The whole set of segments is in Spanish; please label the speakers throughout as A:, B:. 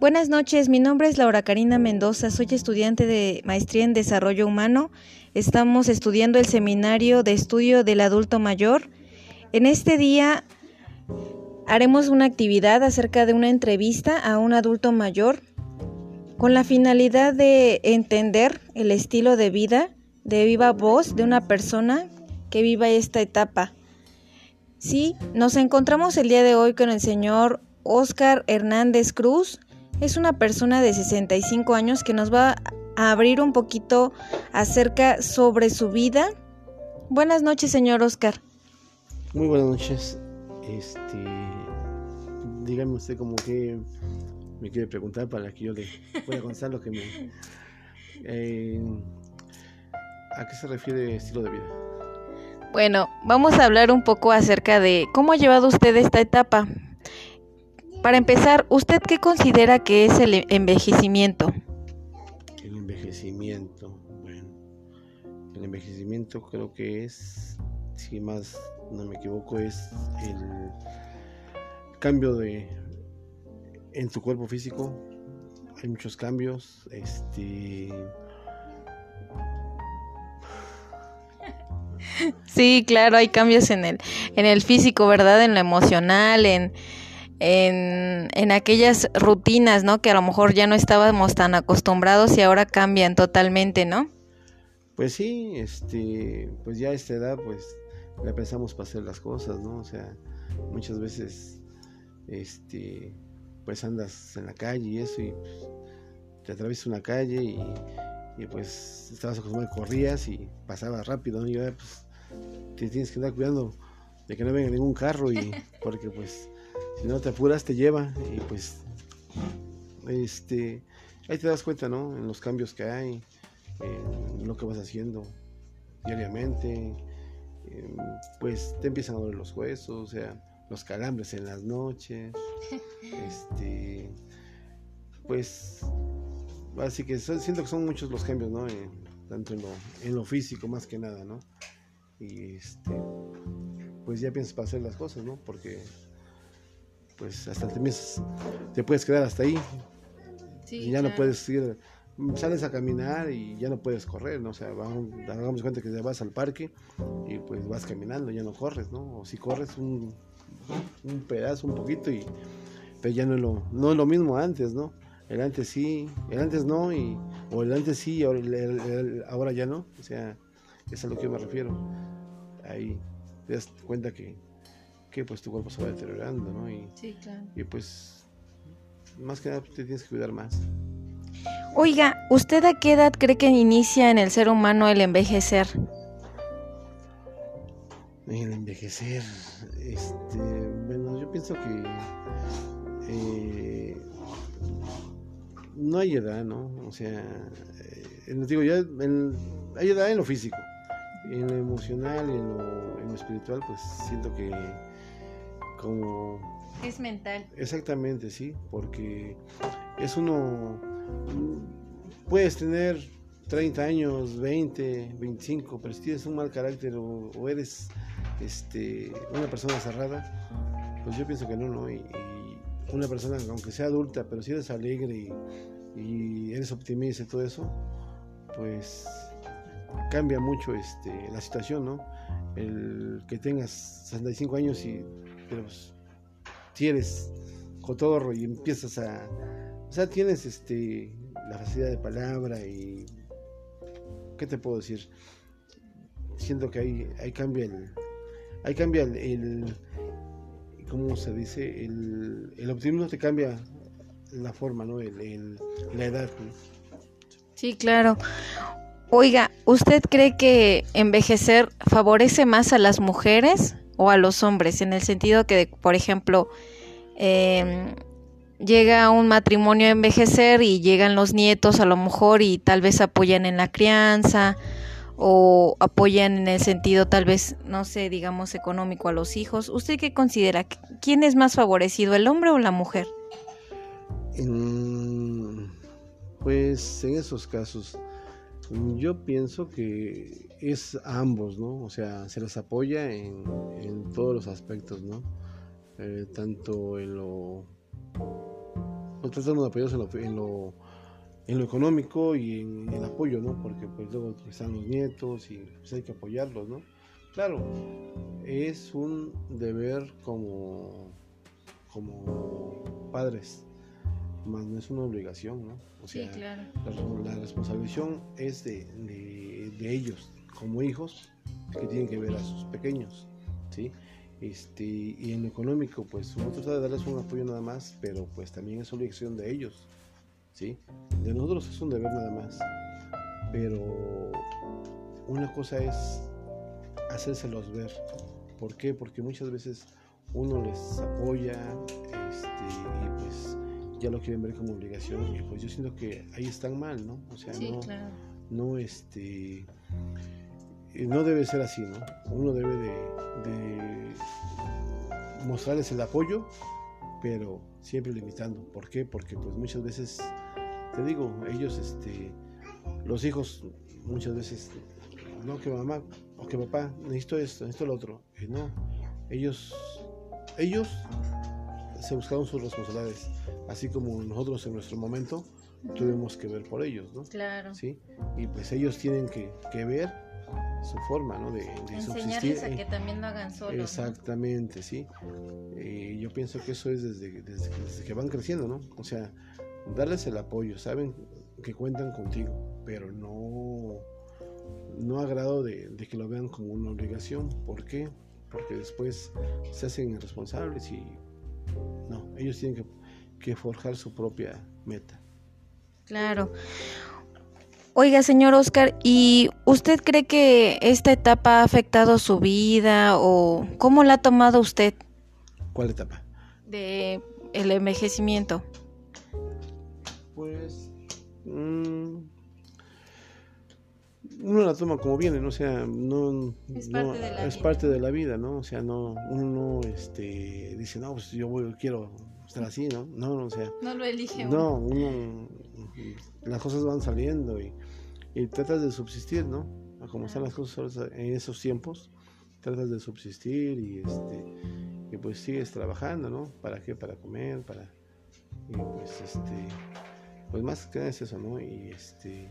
A: Buenas noches, mi nombre es Laura Karina Mendoza, soy estudiante de Maestría en Desarrollo Humano. Estamos estudiando el seminario de estudio del adulto mayor. En este día haremos una actividad acerca de una entrevista a un adulto mayor con la finalidad de entender el estilo de vida de viva voz de una persona que viva esta etapa. Sí, nos encontramos el día de hoy con el señor Oscar Hernández Cruz. Es una persona de 65 años que nos va a abrir un poquito acerca sobre su vida. Buenas noches, señor Oscar.
B: Muy buenas noches. Este, dígame usted como que me quiere preguntar para que yo le pueda contar lo que me... Eh, ¿A qué se refiere estilo de vida?
A: Bueno, vamos a hablar un poco acerca de cómo ha llevado usted esta etapa. Para empezar, ¿usted qué considera que es el envejecimiento?
B: El envejecimiento, bueno, el envejecimiento creo que es, si más no me equivoco, es el cambio de en tu cuerpo físico. Hay muchos cambios, este
A: Sí, claro, hay cambios en el, en el físico, ¿verdad? En lo emocional, en, en, en, aquellas rutinas, ¿no? Que a lo mejor ya no estábamos tan acostumbrados y ahora cambian totalmente, ¿no?
B: Pues sí, este, pues ya a esta edad, pues ya pensamos para hacer las cosas, ¿no? O sea, muchas veces, este, pues andas en la calle y eso y te atraviesas una calle y y pues estabas acostumbrado, corrías y pasabas rápido, ¿no? Y ahora pues te tienes que andar cuidando de que no venga ningún carro y porque pues si no te apuras te lleva y pues este ahí te das cuenta, ¿no? En los cambios que hay, en lo que vas haciendo diariamente, pues te empiezan a doler los huesos, o sea, los calambres en las noches, este, pues Así que siento que son muchos los cambios, ¿no? Eh, tanto en lo, en lo, físico más que nada, ¿no? Y este, pues ya piensas para hacer las cosas, ¿no? Porque pues hasta te, te puedes quedar hasta ahí. y ya no puedes ir, sales a caminar y ya no puedes correr, ¿no? O sea, vamos, hagamos cuenta que ya vas al parque y pues vas caminando, ya no corres, ¿no? O si corres un, un pedazo, un poquito y pero ya no es lo, no es lo mismo antes, ¿no? el antes sí, el antes no, y, o el antes sí, ahora, ahora ya no. O sea, es a lo que yo me refiero. Ahí te das cuenta que, que pues tu cuerpo se va deteriorando, ¿no? Y,
A: sí, claro.
B: Y pues, más que nada te tienes que cuidar más.
A: Oiga, ¿usted a qué edad cree que inicia en el ser humano el envejecer?
B: El envejecer, este, bueno, yo pienso que eh, no hay edad, ¿no? O sea, eh, digo, ya hay edad en lo físico, en lo emocional y en lo, espiritual, pues siento que como...
A: Es mental.
B: Exactamente, sí, porque es uno, puedes tener 30 años, 20, 25, pero si tienes un mal carácter o, eres este, una persona cerrada, pues yo pienso que no, ¿no? y una persona, aunque sea adulta, pero si eres alegre y, eres optimista y todo eso, pues cambia mucho este, la situación, ¿no? El que tengas 65 años y pero, pues, tienes cotorro y empiezas a... O sea, tienes este, la facilidad de palabra y... ¿Qué te puedo decir? Siento que ahí, ahí cambia el... Ahí cambia el ¿cómo se dice? El, el optimismo te cambia la forma, ¿no? El, la edad.
A: Sí, claro. Oiga, ¿usted cree que envejecer favorece más a las mujeres o a los hombres? En el sentido que, por ejemplo, eh, llega un matrimonio a envejecer y llegan los nietos a lo mejor y tal vez apoyan en la crianza o apoyan en el sentido tal vez, no sé, digamos económico a los hijos. ¿Usted qué considera? ¿Quién es más favorecido, el hombre o la mujer?
B: pues en esos casos yo pienso que es ambos, ¿no? O sea, se les apoya en, todos los aspectos, ¿no? Eh, tanto en lo pues tratando de apoyarse en lo, en lo, económico y en, el apoyo, ¿no? Porque pues luego están los nietos y pues hay que apoyarlos, ¿no? Claro, es un deber como, como padres, más no es una obligación, ¿no?
A: O sea, sí, claro.
B: la, responsabilización es de, de, ellos como hijos que tienen que ver a sus pequeños, ¿sí? Este, y en lo económico, pues uno trata de darles un apoyo nada más, pero pues también es obligación de ellos, ¿sí? De nosotros es un deber nada más, pero una cosa es hacérselos ver. ¿Por qué? Porque muchas veces uno les apoya este, y pues ya lo quieren ver como obligación y pues yo siento que ahí están mal, ¿no? O sea, no, no, este, no debe ser así, ¿no? Uno debe de, mostrarles el apoyo, pero siempre limitando. ¿Por qué? Porque pues muchas veces, te digo, ellos, este, los hijos muchas veces, no que mamá o que papá, necesito esto, necesito lo otro. Y no, ellos, ellos se buscaron sus responsabilidades, así como nosotros en nuestro momento tuvimos que ver por ellos, ¿no?
A: Claro.
B: Sí, y pues ellos tienen que, que ver su forma, ¿no? De, de
A: Enseñarles a que también lo hagan solos.
B: Exactamente, sí. Y yo pienso que eso es desde, desde, desde, que van creciendo, ¿no? O sea, darles el apoyo, saben que cuentan contigo, pero no, no agrado de, de que lo vean como una obligación. ¿Por qué? Porque después se hacen irresponsables y no, ellos tienen que, forjar su propia meta.
A: Claro. Oiga, señor Oscar, ¿y usted cree que esta etapa ha afectado su vida o cómo la ha tomado usted?
B: ¿Cuál etapa?
A: De el envejecimiento.
B: Pues mm, uno la toma como viene, ¿no? O sea, no,
A: es, parte, de la
B: es parte de la vida, ¿no? O sea, no, uno no este, dice, no, pues yo voy, quiero estar así, ¿no? No, no, o sea.
A: No lo elige
B: No, uno, las cosas van saliendo y, y tratas de subsistir, ¿no? Como están las cosas en esos tiempos, tratas de subsistir y, este, y pues sigues trabajando, ¿no? ¿Para qué? Para comer, para... Y pues, este, pues más que nada es eso, ¿no? Y este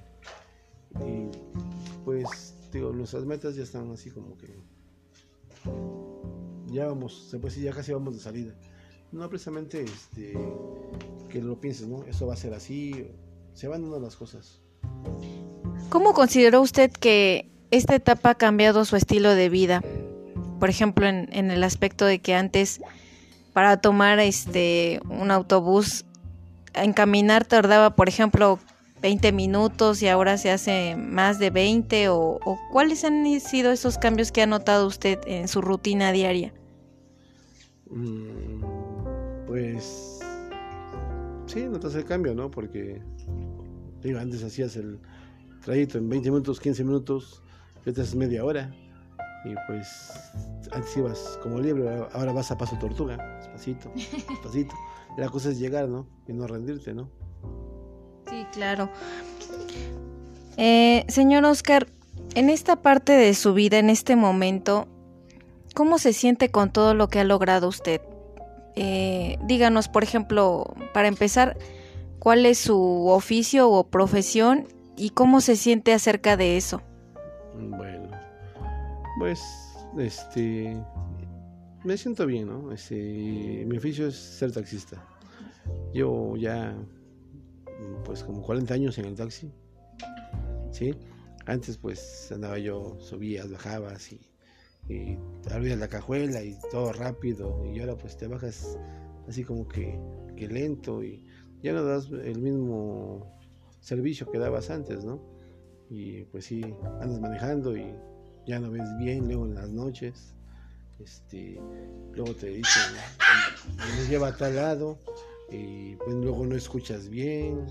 B: y pues, digo, nuestras metas ya están así como que. Ya vamos, se puede decir, ya casi vamos de salida. No precisamente este, que lo pienses, ¿no? Eso va a ser así. Se van dando las cosas.
A: ¿Cómo consideró usted que esta etapa ha cambiado su estilo de vida? Por ejemplo, en, el aspecto de que antes para tomar este un autobús en caminar tardaba, por ejemplo, 20 minutos y ahora se hace más de 20 o, cuáles han sido esos cambios que ha notado usted en su rutina diaria?
B: Mm, pues sí, notas el cambio, ¿no? Porque digo, antes hacías el trayecto en 20 minutos, 15 minutos, es media hora. Y pues antes ibas como libre, ahora vas a paso tortuga, despacito, despacito. La cosa es llegar, ¿no? Y no rendirte, ¿no?
A: Claro. Eh, señor Oscar, en esta parte de su vida, en este momento, ¿cómo se siente con todo lo que ha logrado usted? Eh, díganos, por ejemplo, para empezar, ¿cuál es su oficio o profesión y cómo se siente acerca de eso?
B: Bueno, pues, este, me siento bien, ¿no? Este, mi oficio es ser taxista. Yo ya pues como 40 años en el taxi. ¿Sí? Antes pues andaba yo, subías, bajabas y, y abrías la cajuela y todo rápido y ahora pues te bajas así como que, que lento y ya no das el mismo servicio que dabas antes, ¿no? Y pues sí, andas manejando y ya no ves bien luego en las noches. Este, luego te dicen, nos lleva a tal lado y pues luego no escuchas bien,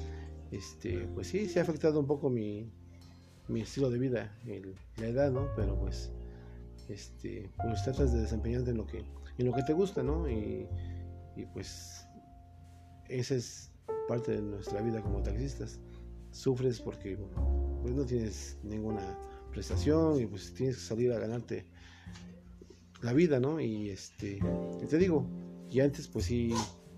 B: este, pues sí, se ha afectado un poco mi, mi estilo de vida, la edad, ¿no? Pero pues, este, pues tratas de desempeñarte en lo que, en lo que te gusta, ¿no? Y, y pues esa es parte de nuestra vida como taxistas. Sufres porque pues no tienes ninguna prestación y pues tienes que salir a ganarte la vida, ¿no? Y este, te digo, y antes pues sí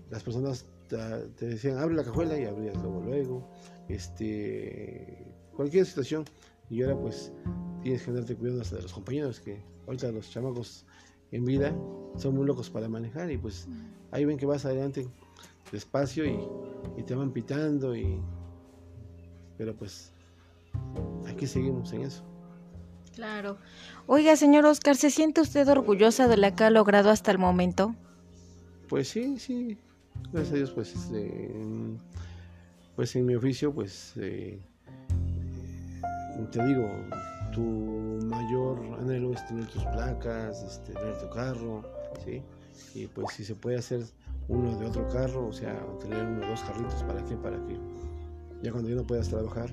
B: las personas te decían, abre la cajuela y abrías luego, luego, este, cualquier situación. Y ahora pues tienes que andarte cuidando hasta de los compañeros, que ahorita los chamacos en vida son muy locos para manejar y pues ahí ven que vas adelante despacio y, y te van pitando y pero pues aquí seguimos en eso.
A: Claro. Oiga, señor Oscar, ¿se siente usted orgullosa de lo que ha logrado hasta el momento?
B: Pues sí, sí. Gracias a Dios, pues, este, pues en mi oficio, pues, eh, te digo, tu mayor anhelo es tener tus placas, este, tener tu carro, ¿sí? Y pues si se puede hacer uno de otro carro, o sea, tener uno o dos carritos, ¿para qué? Para que ya cuando ya no puedas trabajar,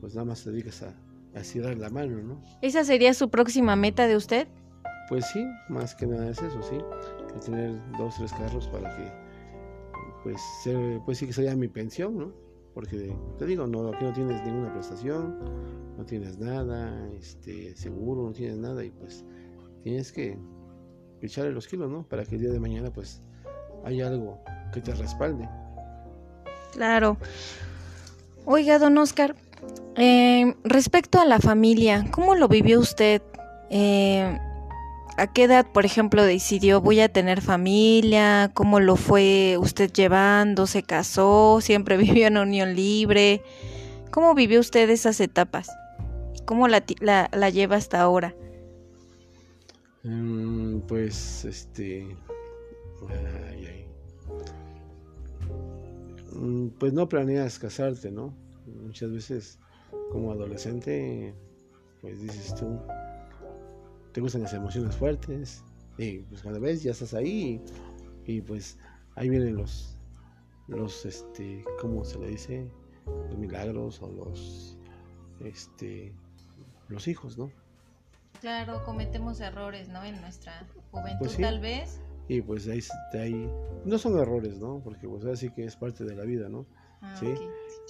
B: pues nada más te dediques a, a cerrar la mano, ¿no?
A: ¿Esa sería su próxima meta de usted?
B: Pues sí, más que nada es eso, sí, tener dos, tres carros para que, pues, pues sí que sería mi pensión, ¿no? Porque te digo, no, aquí no tienes ninguna prestación, no tienes nada, este, seguro, no tienes nada y pues tienes que echarle los kilos, ¿no? Para que el día de mañana pues haya algo que te respalde.
A: Claro. Oiga, don Oscar, eh, respecto a la familia, ¿cómo lo vivió usted? Eh, ¿A qué edad, por ejemplo, decidió voy a tener familia? ¿Cómo lo fue usted llevando? ¿Se casó? ¿Siempre vivió en unión libre? ¿Cómo vivió usted esas etapas? ¿Cómo la, la, lleva hasta ahora?
B: Mm, pues, este... Mm, pues no planeas casarte, ¿no? Muchas veces como adolescente, pues dices tú, te gustan las emociones fuertes y pues cuando ves ya estás ahí y, pues ahí vienen los, los, este, ¿cómo se le dice? Los milagros o los, este, los hijos, ¿no?
A: Claro, cometemos errores, ¿no? En nuestra juventud pues tal vez.
B: Y pues ahí, ahí, no son errores, ¿no? Porque pues así que es parte de la vida, ¿no? Ah, sí.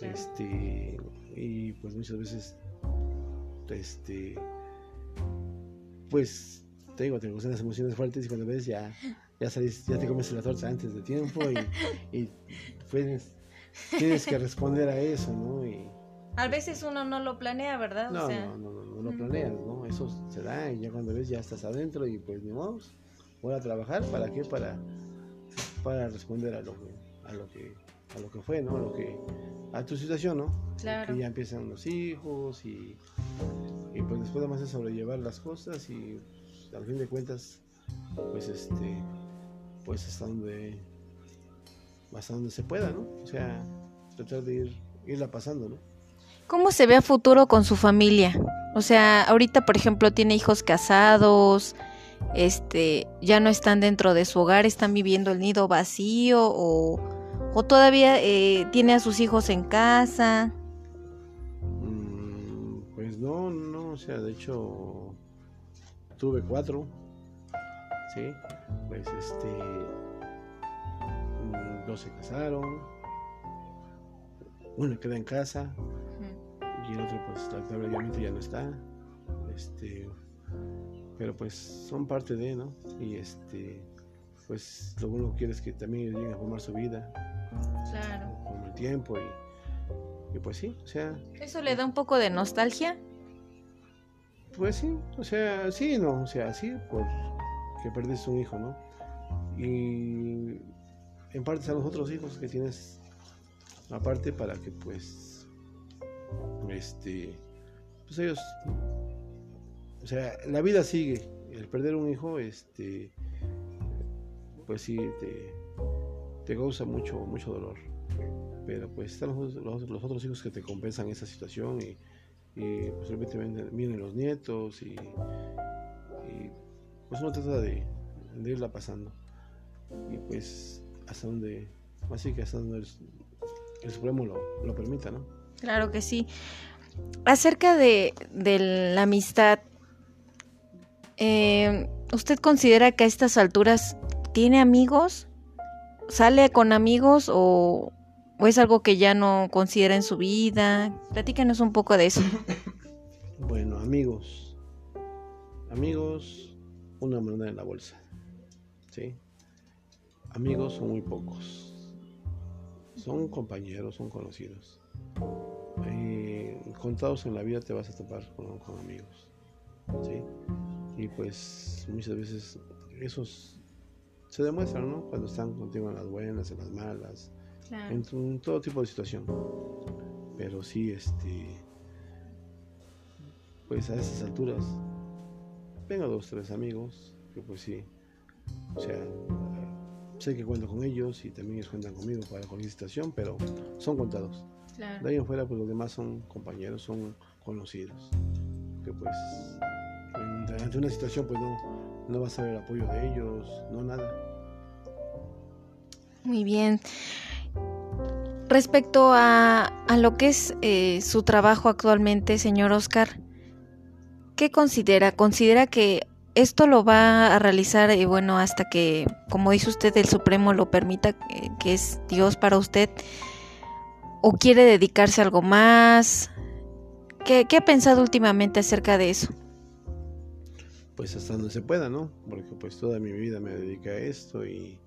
B: Este, y pues muchas veces, este, pues te digo, te gustan las emociones fuertes y cuando ves ya, ya salís, ya te comes la torta antes de tiempo y, y pues, tienes que responder a eso, ¿no? Y,
A: a veces uno no lo planea, ¿verdad?
B: No, no, no, no, lo planeas, ¿no? Eso se da y ya cuando ves ya estás adentro y pues ni modo, voy a trabajar, ¿para qué? Para, para responder a lo que, a lo que, a lo que fue, ¿no? A lo que, a tu situación, ¿no?
A: Claro.
B: Que ya empiezan los hijos y, y pues después además de sobrellevar las cosas y pues, al fin de cuentas, pues este, pues hasta donde, hasta donde se pueda, ¿no? O sea, tratar de ir, irla pasando, ¿no?
A: ¿Cómo se ve a futuro con su familia? O sea, ahorita, por ejemplo, tiene hijos casados, este, ya no están dentro de su hogar, están viviendo el nido vacío o, o todavía eh, tiene a sus hijos en casa.
B: Mm, pues no, no, sea, de hecho tuve cuatro, sí, pues este, mm, dos se casaron, uno queda en casa y el otro pues lamentablemente ya no está este pero pues son parte de no y este pues lo uno quiere es que también lleguen a formar su vida
A: claro.
B: con el tiempo y, y pues sí o sea
A: eso le da un poco de nostalgia
B: pues sí o sea sí no o sea sí por que perdiste un hijo no y en parte a los otros hijos que tienes aparte para que pues este, pues ellos, o sea, la vida sigue. El perder un hijo, este, pues sí, te, te causa mucho, mucho dolor. Pero pues están los, los, otros hijos que te compensan esa situación y, y posiblemente pues, vienen, los nietos y, pues uno trata de, irla pasando. Y pues hasta donde, así que hasta donde el, Supremo lo, lo permita, ¿no?
A: Claro que sí. Acerca de, la amistad, eh, ¿usted considera que a estas alturas tiene amigos? ¿Sale con amigos o, o es algo que ya no considera en su vida? Platícanos un poco de eso.
B: Bueno, amigos. Amigos, una moneda en la bolsa. ¿Sí? Amigos son muy pocos. son compañeros, son conocidos. Eh, contados en la vida te vas a topar con, amigos. ¿sí? Y pues muchas veces esos se demuestran, ¿no? Cuando están contigo en las buenas, en las malas, en, todo tipo de situación. Pero sí, este, pues a esas alturas, tengo dos, tres amigos que pues sí, o sea, sé que cuento con ellos y también ellos cuentan conmigo para cualquier situación, pero son contados. De ahí en fuera, pues los demás son compañeros, son conocidos. Que pues, ante una situación, pues no, no vas a ver el apoyo de ellos, no nada.
A: Muy bien. Respecto a, a lo que es eh, su trabajo actualmente, señor Oscar, ¿qué considera? ¿Considera que esto lo va a realizar, eh, bueno, hasta que, como dice usted, el Supremo lo permita, que es Dios para usted? ¿O quiere dedicarse a algo más? ¿Qué, ha pensado últimamente acerca de eso?
B: Pues hasta donde se pueda, ¿no? Porque pues toda mi vida me dedica a esto y...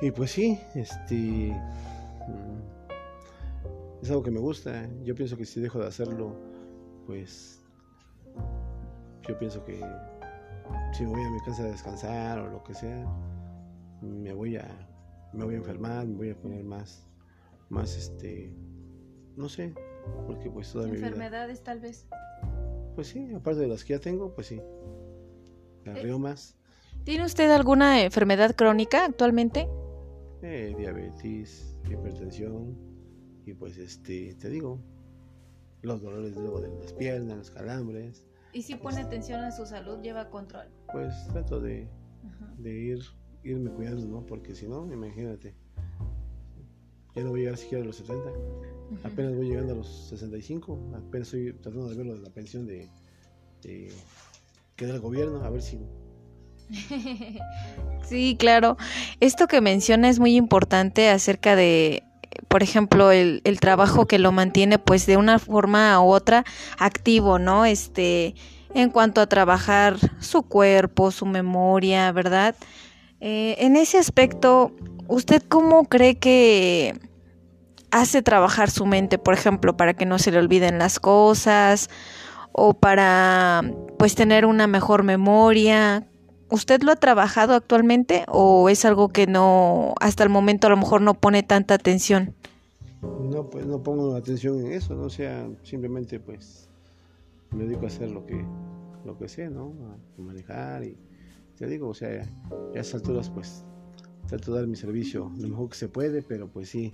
B: Y pues sí, este... Mm, es algo que me gusta. Yo pienso que si dejo de hacerlo, pues... Yo pienso que si me voy a mi casa a descansar o lo que sea, me voy a, me voy a enfermar, me voy a poner más más este, no sé, porque pues toda mi
A: vida... Enfermedades tal vez.
B: Pues sí, aparte de las que ya tengo, pues sí. Las eh, más
A: ¿Tiene usted alguna enfermedad crónica actualmente?
B: Eh, diabetes, hipertensión y pues este, te digo, los dolores luego de las piernas, los calambres.
A: ¿Y si pone atención a su salud, lleva control?
B: Pues trato de, de ir, irme cuidando, ¿no? Porque si no, imagínate, ya no voy a llegar siquiera a los 70. Apenas voy llegando a los 65. Apenas estoy tratando de ver lo de la pensión de, de que da el gobierno, a ver si.
A: sí, claro. Esto que menciona es muy importante acerca de, por ejemplo, el, el trabajo que lo mantiene, pues de una forma u otra activo, ¿no? Este, en cuanto a trabajar su cuerpo, su memoria, ¿verdad? Eh, en ese aspecto, ¿usted cómo cree que hace trabajar su mente, por ejemplo, para que no se le olviden las cosas o para pues tener una mejor memoria? ¿Usted lo ha trabajado actualmente o es algo que no hasta el momento a lo mejor no pone tanta atención?
B: No, pues no pongo atención en eso, ¿no? o sea, simplemente pues me dedico a hacer lo que lo que sé, ¿no? A manejar y te digo, o sea, a esas alturas pues trato de dar mi servicio lo mejor que se puede, pero pues sí,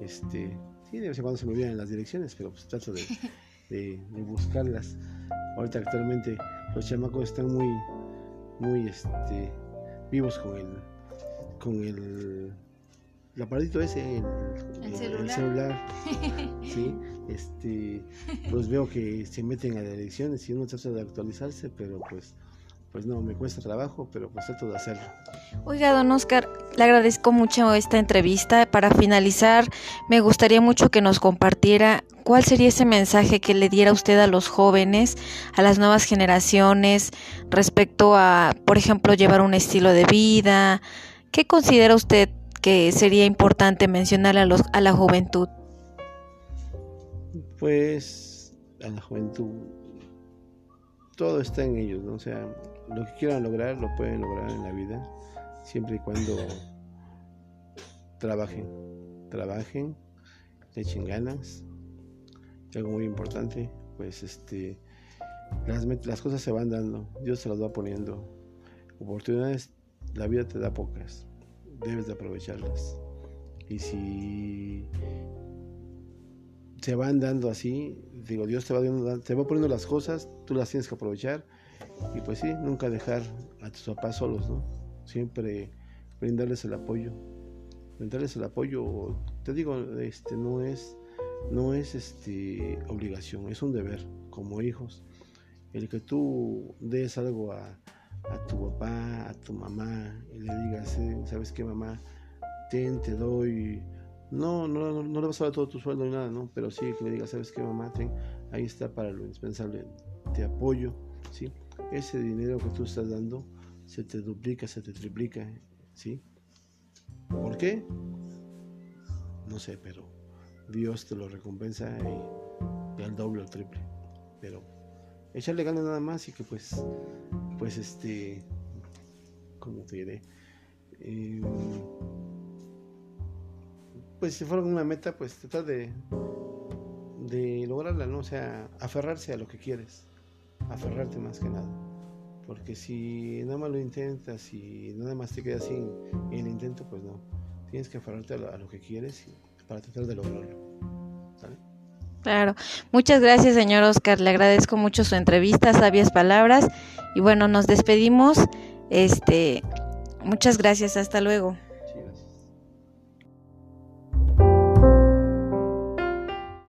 B: este, sí, de vez en cuando se me olvidan las direcciones, pero pues trato de, de, buscarlas. Ahorita actualmente los chamacos están muy, muy, este, vivos con el, con el, el aparatito ese, el, celular, sí, este, pues veo que se meten a las direcciones y uno trata de actualizarse, pero pues pues no, me cuesta trabajo, pero pues trato de hacerlo.
A: Oiga, don Oscar, le agradezco mucho esta entrevista. Para finalizar, me gustaría mucho que nos compartiera cuál sería ese mensaje que le diera usted a los jóvenes, a las nuevas generaciones, respecto a, por ejemplo, llevar un estilo de vida. ¿Qué considera usted que sería importante mencionarle a, los, a la juventud?
B: Pues a la juventud todo está en ellos, ¿no? O sea, lo que quieran lograr lo pueden lograr en la vida, siempre y cuando trabajen, trabajen, le echen ganas. Y algo muy importante, pues este, las, las cosas se van dando, Dios se las va poniendo. Oportunidades, la vida te da pocas, debes de aprovecharlas. Y si se van dando así, digo, Dios te va, dando, te va poniendo las cosas, tú las tienes que aprovechar y pues sí, nunca dejar a tus papás solos, ¿no? Siempre brindarles el apoyo. Brindarles el apoyo, te digo, este no es no es este obligación, es un deber como hijos. El que tú des algo a, a tu papá, a tu mamá y le digas, eh, ¿sabes qué mamá? Ten, te doy no, no, no, no le vas a dar todo tu sueldo ni nada, ¿no? Pero sí que le digas, ¿sabes qué, mamá? Ahí está para lo indispensable, te apoyo, ¿sí? ese dinero que tú estás dando se te duplica, se te triplica, ¿sí? ¿Por qué? no sé, pero Dios te lo recompensa y, al doble o triple. Pero echarle ganas nada más y que pues, pues este, ¿cómo te diré? Em, pues si fuera una meta, pues tratar de, de lograrla, ¿no? O sea, aferrarse a lo que quieres, aferrarte más que nada. Porque si nada más lo intentas y nada más te quedas sin el intento, pues no. Tienes que aferrarte a lo, que quieres para tratar de lograrlo. ¿Sale?
A: Claro. Muchas gracias, señor Oscar. Le agradezco mucho su entrevista, sabias palabras. Y bueno, nos despedimos. Este, muchas gracias. Hasta luego.